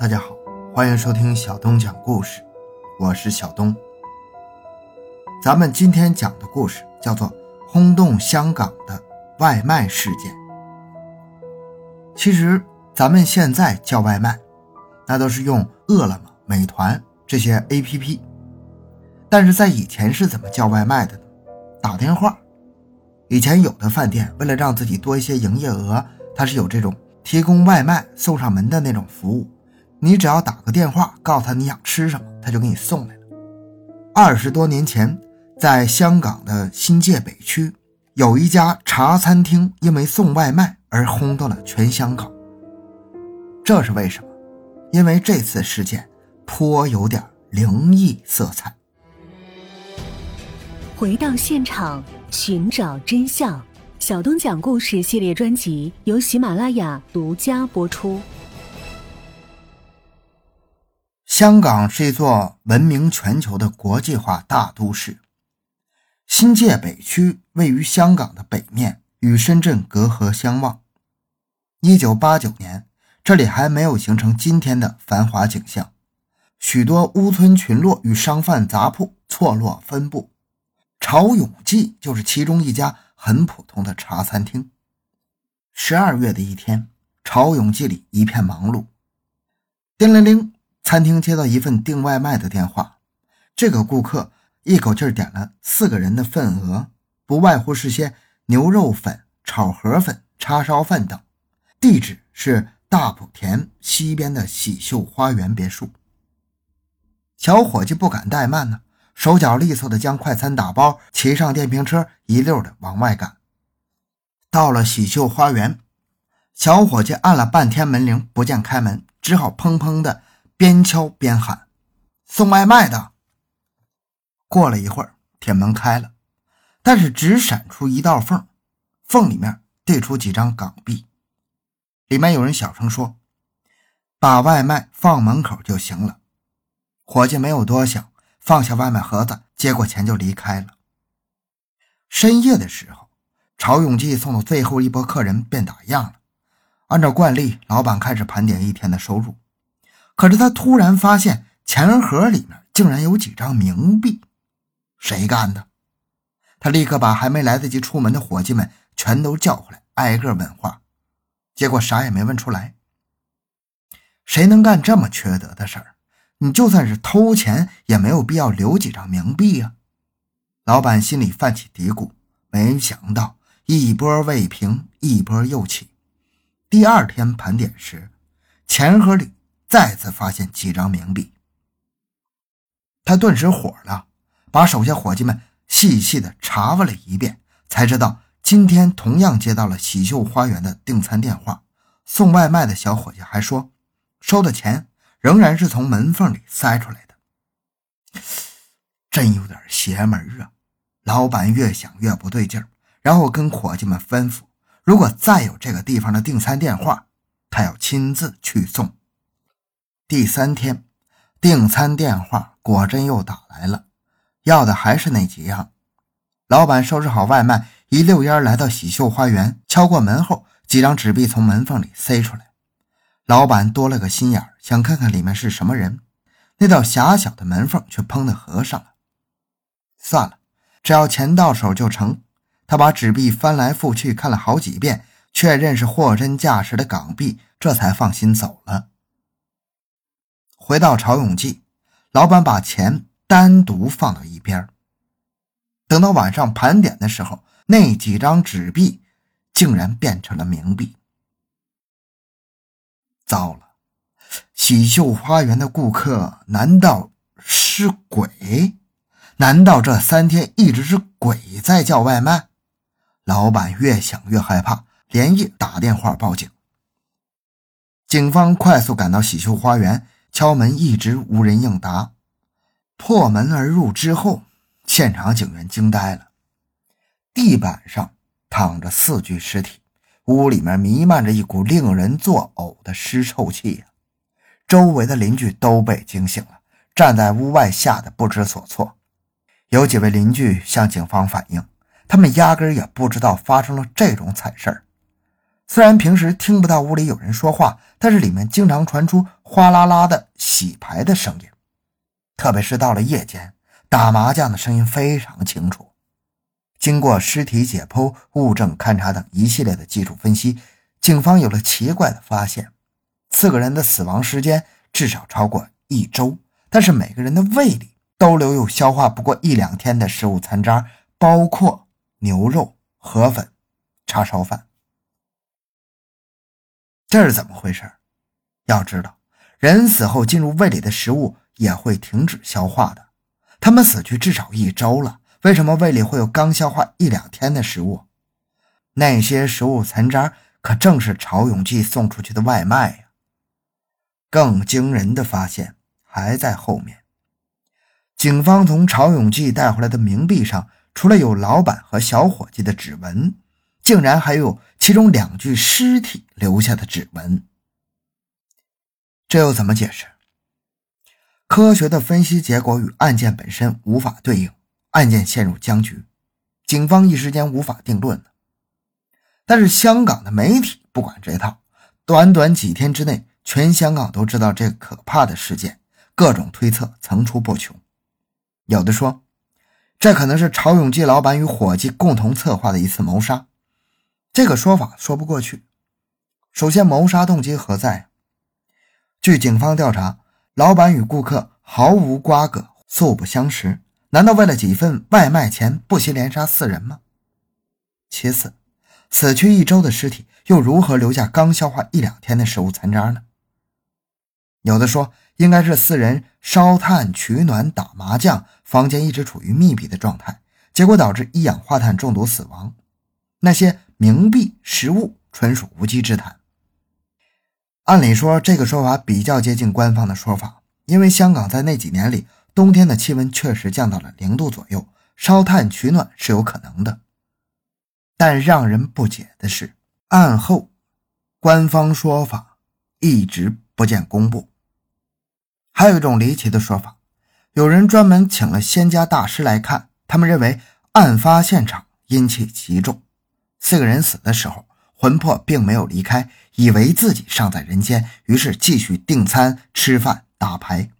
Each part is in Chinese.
大家好，欢迎收听小东讲故事，我是小东。咱们今天讲的故事叫做《轰动香港的外卖事件》。其实咱们现在叫外卖，那都是用饿了么、美团这些 APP，但是在以前是怎么叫外卖的呢？打电话。以前有的饭店为了让自己多一些营业额，它是有这种提供外卖送上门的那种服务。你只要打个电话，告诉他你想吃什么，他就给你送来了。二十多年前，在香港的新界北区，有一家茶餐厅因为送外卖而轰动了全香港。这是为什么？因为这次事件颇有点灵异色彩。回到现场，寻找真相。小东讲故事系列专辑由喜马拉雅独家播出。香港是一座闻名全球的国际化大都市。新界北区位于香港的北面，与深圳隔河相望。一九八九年，这里还没有形成今天的繁华景象，许多屋村群落与商贩杂铺错落分布。潮永记就是其中一家很普通的茶餐厅。十二月的一天，潮永记里一片忙碌。叮铃铃。餐厅接到一份订外卖的电话，这个顾客一口气点了四个人的份额，不外乎是些牛肉粉、炒河粉、叉烧饭等。地址是大埔田西边的喜秀花园别墅。小伙计不敢怠慢呢，手脚利索的将快餐打包，骑上电瓶车一溜的往外赶。到了喜秀花园，小伙计按了半天门铃，不见开门，只好砰砰的。边敲边喊：“送外卖的。”过了一会儿，铁门开了，但是只闪出一道缝，缝里面递出几张港币。里面有人小声说：“把外卖放门口就行了。”伙计没有多想，放下外卖盒子，接过钱就离开了。深夜的时候，曹永记送的最后一波客人便打烊了。按照惯例，老板开始盘点一天的收入。可是他突然发现钱盒里面竟然有几张冥币，谁干的？他立刻把还没来得及出门的伙计们全都叫回来，挨个问话，结果啥也没问出来。谁能干这么缺德的事儿？你就算是偷钱，也没有必要留几张冥币啊！老板心里泛起嘀咕，没想到一波未平，一波又起。第二天盘点时，钱盒里。再次发现几张冥币，他顿时火了，把手下伙计们细细的查问了一遍，才知道今天同样接到了喜秀花园的订餐电话。送外卖的小伙计还说，收的钱仍然是从门缝里塞出来的，真有点邪门啊！老板越想越不对劲儿，然后跟伙计们吩咐，如果再有这个地方的订餐电话，他要亲自去送。第三天，订餐电话果真又打来了，要的还是那几样。老板收拾好外卖，一溜烟来到喜秀花园，敲过门后，几张纸币从门缝里塞出来。老板多了个心眼想看看里面是什么人，那道狭小的门缝却砰的合上了。算了，只要钱到手就成。他把纸币翻来覆去看了好几遍，确认是货真价实的港币，这才放心走了。回到潮永记，老板把钱单独放到一边。等到晚上盘点的时候，那几张纸币竟然变成了冥币。糟了！喜秀花园的顾客难道是鬼？难道这三天一直是鬼在叫外卖？老板越想越害怕，连夜打电话报警。警方快速赶到喜秀花园。敲门一直无人应答，破门而入之后，现场警员惊呆了。地板上躺着四具尸体，屋里面弥漫着一股令人作呕的尸臭气呀！周围的邻居都被惊醒了，站在屋外吓得不知所措。有几位邻居向警方反映，他们压根也不知道发生了这种惨事儿。虽然平时听不到屋里有人说话，但是里面经常传出哗啦啦的洗牌的声音，特别是到了夜间，打麻将的声音非常清楚。经过尸体解剖、物证勘查等一系列的技术分析，警方有了奇怪的发现：四个人的死亡时间至少超过一周，但是每个人的胃里都留有消化不过一两天的食物残渣，包括牛肉、河粉、叉烧饭。这是怎么回事？要知道，人死后进入胃里的食物也会停止消化的，他们死去至少一周了。为什么胃里会有刚消化一两天的食物？那些食物残渣可正是曹永记送出去的外卖呀！更惊人的发现还在后面。警方从曹永记带回来的冥币上，除了有老板和小伙计的指纹，竟然还有其中两具尸体留下的指纹。这又怎么解释？科学的分析结果与案件本身无法对应。案件陷入僵局，警方一时间无法定论但是香港的媒体不管这套，短短几天之内，全香港都知道这可怕的事件，各种推测层出不穷。有的说，这可能是曹永记老板与伙计共同策划的一次谋杀。这个说法说不过去。首先，谋杀动机何在？据警方调查，老板与顾客毫无瓜葛，素不相识。难道为了几份外卖钱不惜连杀四人吗？其次，死去一周的尸体又如何留下刚消化一两天的食物残渣呢？有的说应该是四人烧炭取暖、打麻将，房间一直处于密闭的状态，结果导致一氧化碳中毒死亡。那些冥币、实物纯属无稽之谈。按理说，这个说法比较接近官方的说法，因为香港在那几年里。冬天的气温确实降到了零度左右，烧炭取暖是有可能的。但让人不解的是，案后官方说法一直不见公布。还有一种离奇的说法，有人专门请了仙家大师来看，他们认为案发现场阴气极重，四个人死的时候魂魄并没有离开，以为自己尚在人间，于是继续订餐、吃饭、打牌。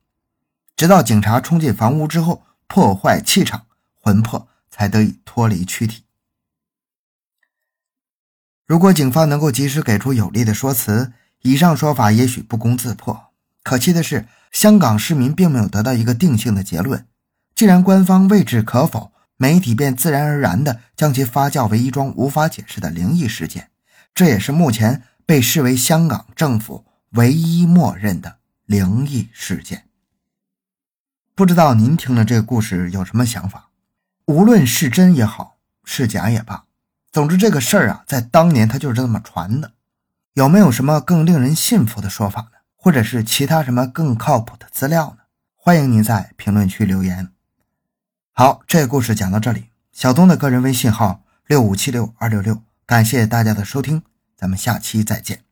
直到警察冲进房屋之后，破坏气场，魂魄才得以脱离躯体。如果警方能够及时给出有力的说辞，以上说法也许不攻自破。可惜的是，香港市民并没有得到一个定性的结论。既然官方未置可否，媒体便自然而然地将其发酵为一桩无法解释的灵异事件。这也是目前被视为香港政府唯一默认的灵异事件。不知道您听了这个故事有什么想法？无论是真也好，是假也罢，总之这个事儿啊，在当年它就是这么传的。有没有什么更令人信服的说法呢？或者是其他什么更靠谱的资料呢？欢迎您在评论区留言。好，这个故事讲到这里。小东的个人微信号六五七六二六六，感谢大家的收听，咱们下期再见。